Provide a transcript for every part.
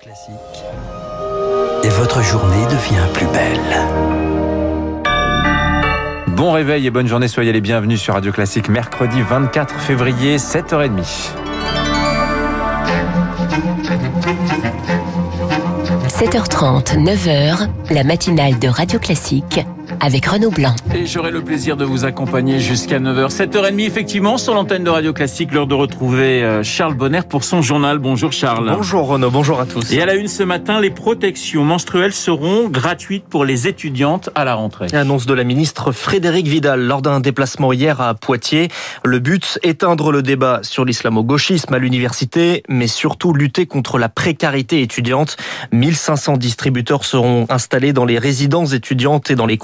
Classique. Et votre journée devient plus belle. Bon réveil et bonne journée, soyez les bienvenus sur Radio Classique, mercredi 24 février, 7h30. 7h30, 9h, la matinale de Radio Classique avec Renaud Blanc. Et j'aurai le plaisir de vous accompagner jusqu'à 9h. 7h30 effectivement sur l'antenne de Radio Classique, l'heure de retrouver euh, Charles Bonner pour son journal. Bonjour Charles. Bonjour Renaud, bonjour à tous. Et à la une ce matin, les protections menstruelles seront gratuites pour les étudiantes à la rentrée. Annonce de la ministre Frédéric Vidal lors d'un déplacement hier à Poitiers. Le but, éteindre le débat sur l'islamo-gauchisme à l'université, mais surtout lutter contre la précarité étudiante. 1500 distributeurs seront installés dans les résidences étudiantes et dans les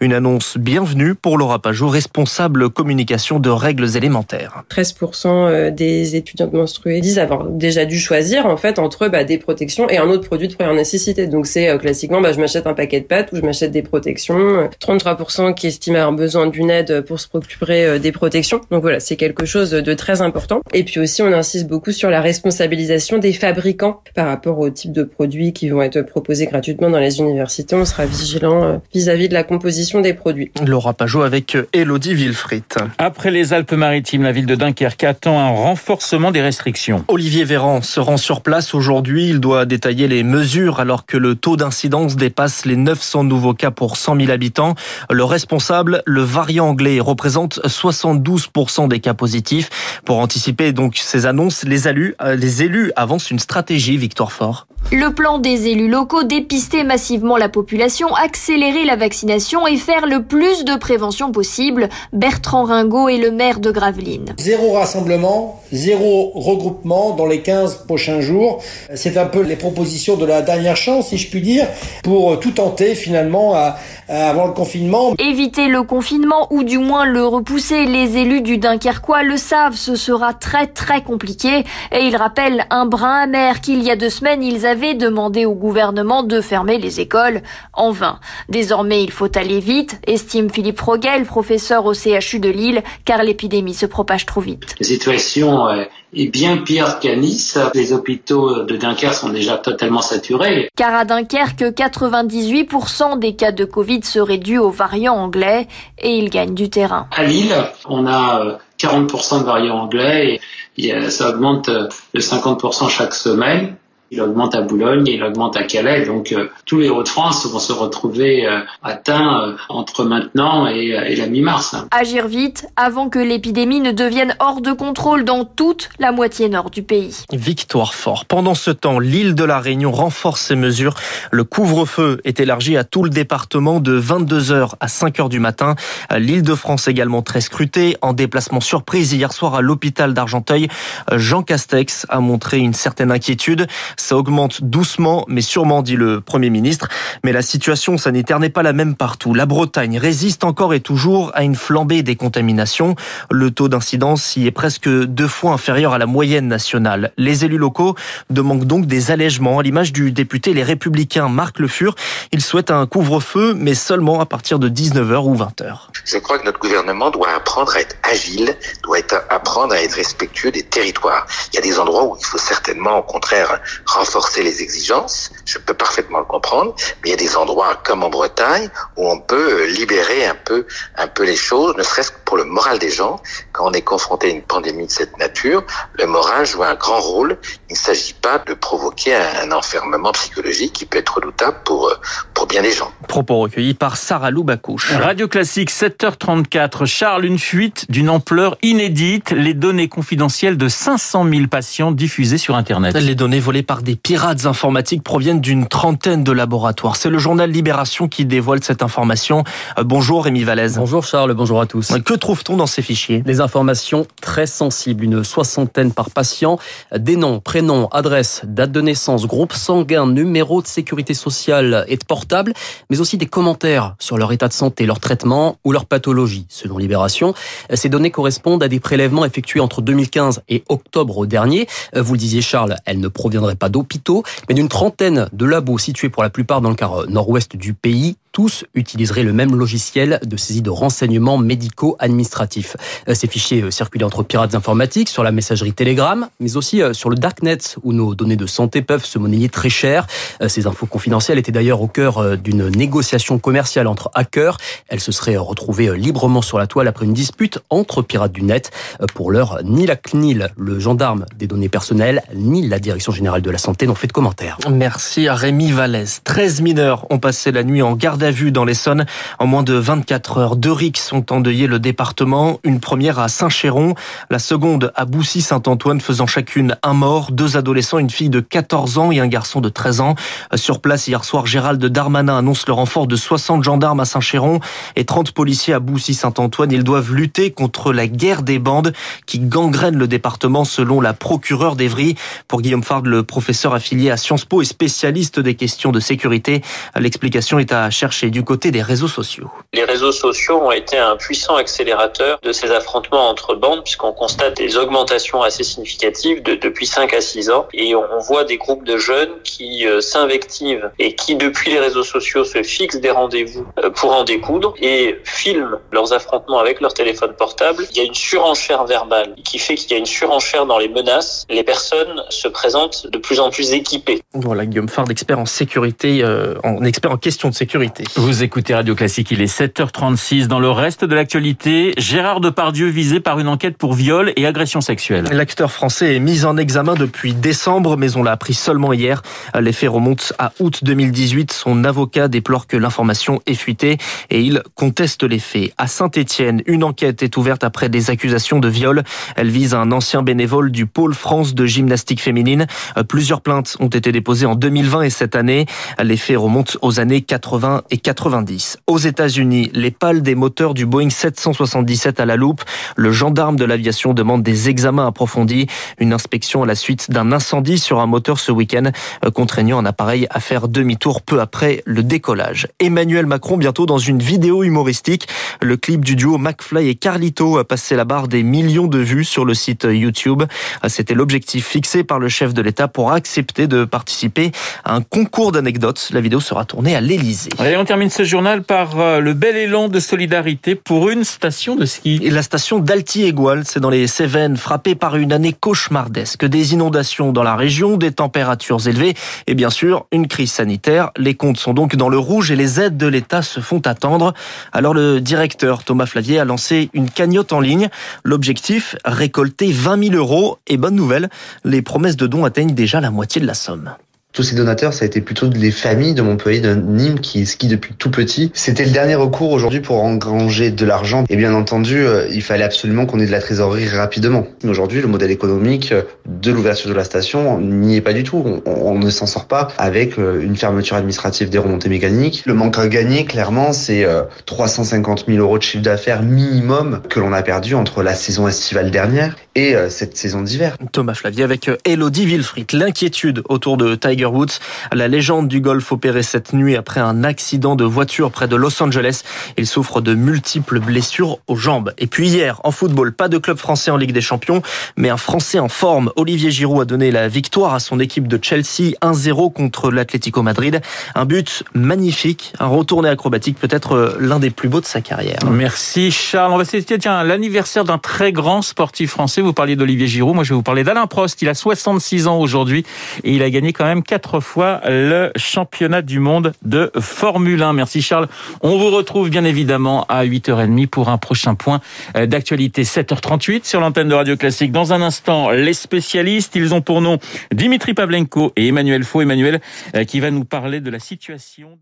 Une annonce bienvenue pour Laura Pajot, responsable communication de règles élémentaires. 13% euh, des étudiantes menstruées disent avoir déjà dû choisir en fait entre bah, des protections et un autre produit de première nécessité. Donc c'est euh, classiquement bah, je m'achète un paquet de pâtes ou je m'achète des protections. 33% qui estiment avoir besoin d'une aide pour se procurer euh, des protections. Donc voilà, c'est quelque chose de très important. Et puis aussi on insiste beaucoup sur la responsabilisation des fabricants par rapport au type de produits qui vont être proposés gratuitement dans les universités. On sera vigilant vis-à-vis de la composition des produits. Laura Pajot avec Elodie Villefrit. Après les Alpes-Maritimes, la ville de Dunkerque attend un renforcement des restrictions. Olivier Véran se rend sur place aujourd'hui. Il doit détailler les mesures alors que le taux d'incidence dépasse les 900 nouveaux cas pour 100 000 habitants. Le responsable, le variant anglais, représente 72% des cas positifs. Pour anticiper donc ces annonces, les élus, euh, les élus avancent une stratégie, Victoire Fort. Le plan des élus locaux, dépister massivement la population, accélérer la vaccination et faire le plus de prévention possible. Bertrand Ringot est le maire de Gravelines. Zéro rassemblement, zéro regroupement dans les 15 prochains jours. C'est un peu les propositions de la dernière chance, si je puis dire, pour tout tenter finalement à, avant le confinement. Éviter le confinement ou du moins le repousser, les élus du Dunkerquois le savent, ce sera très très compliqué. Et ils rappellent un brin amer qu'il y a deux semaines, ils avaient demandé au gouvernement de fermer les écoles en vain. Désormais, il faut aller vite, estime Philippe Roguel, professeur au CHU de Lille, car l'épidémie se propage trop vite. La situation est bien pire qu'à Nice. Les hôpitaux de Dunkerque sont déjà totalement saturés. Car à Dunkerque, 98% des cas de Covid seraient dus aux variants anglais et ils gagnent du terrain. À Lille, on a 40% de variants anglais et ça augmente de 50% chaque semaine il augmente à Boulogne, il augmente à Calais. Donc euh, tous les Hauts-de-France vont se retrouver euh, atteints euh, entre maintenant et, et la mi-mars. Agir vite avant que l'épidémie ne devienne hors de contrôle dans toute la moitié nord du pays. Victoire fort. Pendant ce temps, l'île de la Réunion renforce ses mesures. Le couvre-feu est élargi à tout le département de 22h à 5h du matin. L'île de France également très scrutée. En déplacement surprise hier soir à l'hôpital d'Argenteuil, Jean Castex a montré une certaine inquiétude. Ça augmente doucement, mais sûrement, dit le Premier ministre. Mais la situation sanitaire n'est pas la même partout. La Bretagne résiste encore et toujours à une flambée des contaminations. Le taux d'incidence y est presque deux fois inférieur à la moyenne nationale. Les élus locaux demandent donc des allègements, à l'image du député Les Républicains Marc Le Fur. Il souhaite un couvre-feu, mais seulement à partir de 19h ou 20h. Je crois que notre gouvernement doit apprendre à être agile, doit apprendre à être respectueux des territoires. Il y a des endroits où il faut certainement, au contraire, renforcer les exigences, je peux parfaitement le comprendre, mais il y a des endroits comme en Bretagne où on peut libérer un peu, un peu les choses, ne serait-ce que pour le moral des gens. Quand on est confronté à une pandémie de cette nature, le moral joue un grand rôle. Il ne s'agit pas de provoquer un enfermement psychologique qui peut être redoutable pour, pour bien des gens. Propos recueillis par Sarah Loubacouche. Radio Classique, 7h34. Charles, une fuite d'une ampleur inédite. Les données confidentielles de 500 000 patients diffusées sur Internet. Les données volées par des pirates informatiques proviennent d'une trentaine de laboratoires. C'est le journal Libération qui dévoile cette information. Euh, bonjour Rémi Vallès. Bonjour Charles, bonjour à tous. Que trouve-t-on dans ces fichiers? Des informations très sensibles, une soixantaine par patient, des noms, prénoms, adresses, date de naissance, groupe sanguin, numéro de sécurité sociale et de portable, mais aussi des commentaires sur leur état de santé, leur traitement ou leur pathologie, selon Libération. Ces données correspondent à des prélèvements effectués entre 2015 et octobre dernier. Vous le disiez Charles, elles ne proviendraient pas d'hôpitaux, mais d'une trentaine de labos situés pour la plupart dans le quart nord-ouest du pays. Tous utiliseraient le même logiciel de saisie de renseignements médicaux administratifs. Euh, ces fichiers euh, circulaient entre pirates informatiques sur la messagerie Telegram, mais aussi euh, sur le Darknet, où nos données de santé peuvent se monnayer très cher. Ces infos confidentielles étaient d'ailleurs au cœur d'une négociation commerciale entre hackers. Elles se seraient retrouvées librement sur la toile après une dispute entre pirates du net. Pour l'heure, ni la CNIL, le gendarme des données personnelles, ni la Direction générale de la santé n'ont fait de commentaires. Merci à Rémi Vallès. 13 mineurs ont passé la nuit en garde à vue dans l'Essonne. En moins de 24 heures, deux rixes ont endeuillé le département. Une première à Saint-Chéron, la seconde à Boussy-Saint-Antoine, faisant chacune un mort, deux adolescents, une fille de 14 ans et un garçon de 13 ans. Sur place, hier soir, Gérald Darmanin annonce le renfort de 60 gendarmes à Saint-Chéron et 30 policiers à Boussy-Saint-Antoine. Ils doivent lutter contre la guerre des bandes qui gangrène le département selon la procureure d'Evry. Pour Guillaume Fard, le professeur affilié à Sciences Po et spécialiste des questions de sécurité, l'explication est à chercher du côté des réseaux sociaux. Les réseaux sociaux ont été un puissant accélérateur de ces affrontements entre bandes puisqu'on constate des augmentations assez significatives de, depuis 5 à 6 ans et on voit des groupes de jeunes qui euh, s'invectivent et qui depuis les réseaux sociaux se fixent des rendez-vous euh, pour en découdre et filment leurs affrontements avec leur téléphone portable. Il y a une surenchère verbale qui fait qu'il y a une surenchère dans les menaces. Les personnes se présentent de plus en plus équipées. Voilà, Guillaume Fard, expert en sécurité, euh, en expert en question de sécurité. Vous écoutez Radio Classique, il est 7h36. Dans le reste de l'actualité, Gérard Depardieu visé par une enquête pour viol et agression sexuelle. L'acteur français est mis en examen depuis décembre, mais on l'a appris seulement hier. Les faits remontent à août 2018. Son avocat déplore que l'information est fuitée et il conteste les faits. À Saint-Étienne, une enquête est ouverte après des accusations de viol. Elle vise un ancien bénévole du pôle France de gymnastique féminine. Plusieurs plaintes ont été déposées en 2020 et cette année. Les faits remontent aux années 80 et 90. Aux États-Unis, les pales des moteurs du Boeing 777 à la loupe. Le gendarme de l'aviation demande des examens approfondis. Une inspection à la suite d'un incendie sur un moteur ce week-end, euh, contraignant un appareil à faire demi-tour peu après le décollage. Emmanuel Macron bientôt dans une vidéo humoristique. Le clip du duo McFly et Carlito a passé la barre des millions de vues sur le site YouTube. C'était l'objectif fixé par le chef de l'État pour accepter de participer à un concours d'anecdotes. La vidéo sera tournée à l'Élysée. On termine ce journal par euh, le bel élan de solidarité pour une station de ski. La station d'Alti-Égual, c'est dans les Cévennes, frappée par une année cauchemardesque. Des inondations dans la région, des températures élevées et bien sûr une crise sanitaire. Les comptes sont donc dans le rouge et les aides de l'État se font attendre. Alors le directeur Thomas Flavier a lancé une cagnotte en ligne. L'objectif, récolter 20 000 euros. Et bonne nouvelle, les promesses de dons atteignent déjà la moitié de la somme. Tous ces donateurs, ça a été plutôt des familles de Montpellier, de Nîmes qui skient depuis tout petit. C'était le dernier recours aujourd'hui pour engranger de l'argent. Et bien entendu, euh, il fallait absolument qu'on ait de la trésorerie rapidement. Aujourd'hui, le modèle économique de l'ouverture de la station n'y est pas du tout. On, ne s'en sort pas avec euh, une fermeture administrative des remontées mécaniques. Le manque à gagner, clairement, c'est 350 euh, 000 euros de chiffre d'affaires minimum que l'on a perdu entre la saison estivale dernière et cette saison d'hiver. Thomas Flavier avec Elodie Wilfried. L'inquiétude autour de Tiger Woods. La légende du golf opéré cette nuit après un accident de voiture près de Los Angeles. Il souffre de multiples blessures aux jambes. Et puis hier, en football, pas de club français en Ligue des Champions, mais un Français en forme. Olivier Giroud a donné la victoire à son équipe de Chelsea 1-0 contre l'Atlético Madrid. Un but magnifique, un retourné acrobatique, peut-être l'un des plus beaux de sa carrière. Merci Charles. On va citer tiens l'anniversaire d'un très grand sportif français. Vous parliez d'Olivier Giroud, moi je vais vous parler d'Alain Prost. Il a 66 ans aujourd'hui et il a gagné quand même quatre fois le championnat du monde de Formule 1. Merci Charles. On vous retrouve bien évidemment à 8h30 pour un prochain point d'actualité 7h38 sur l'antenne de Radio Classique. Dans un instant, les spécialistes, ils ont pour nom Dimitri Pavlenko et Emmanuel Faux. Emmanuel euh, qui va nous parler de la situation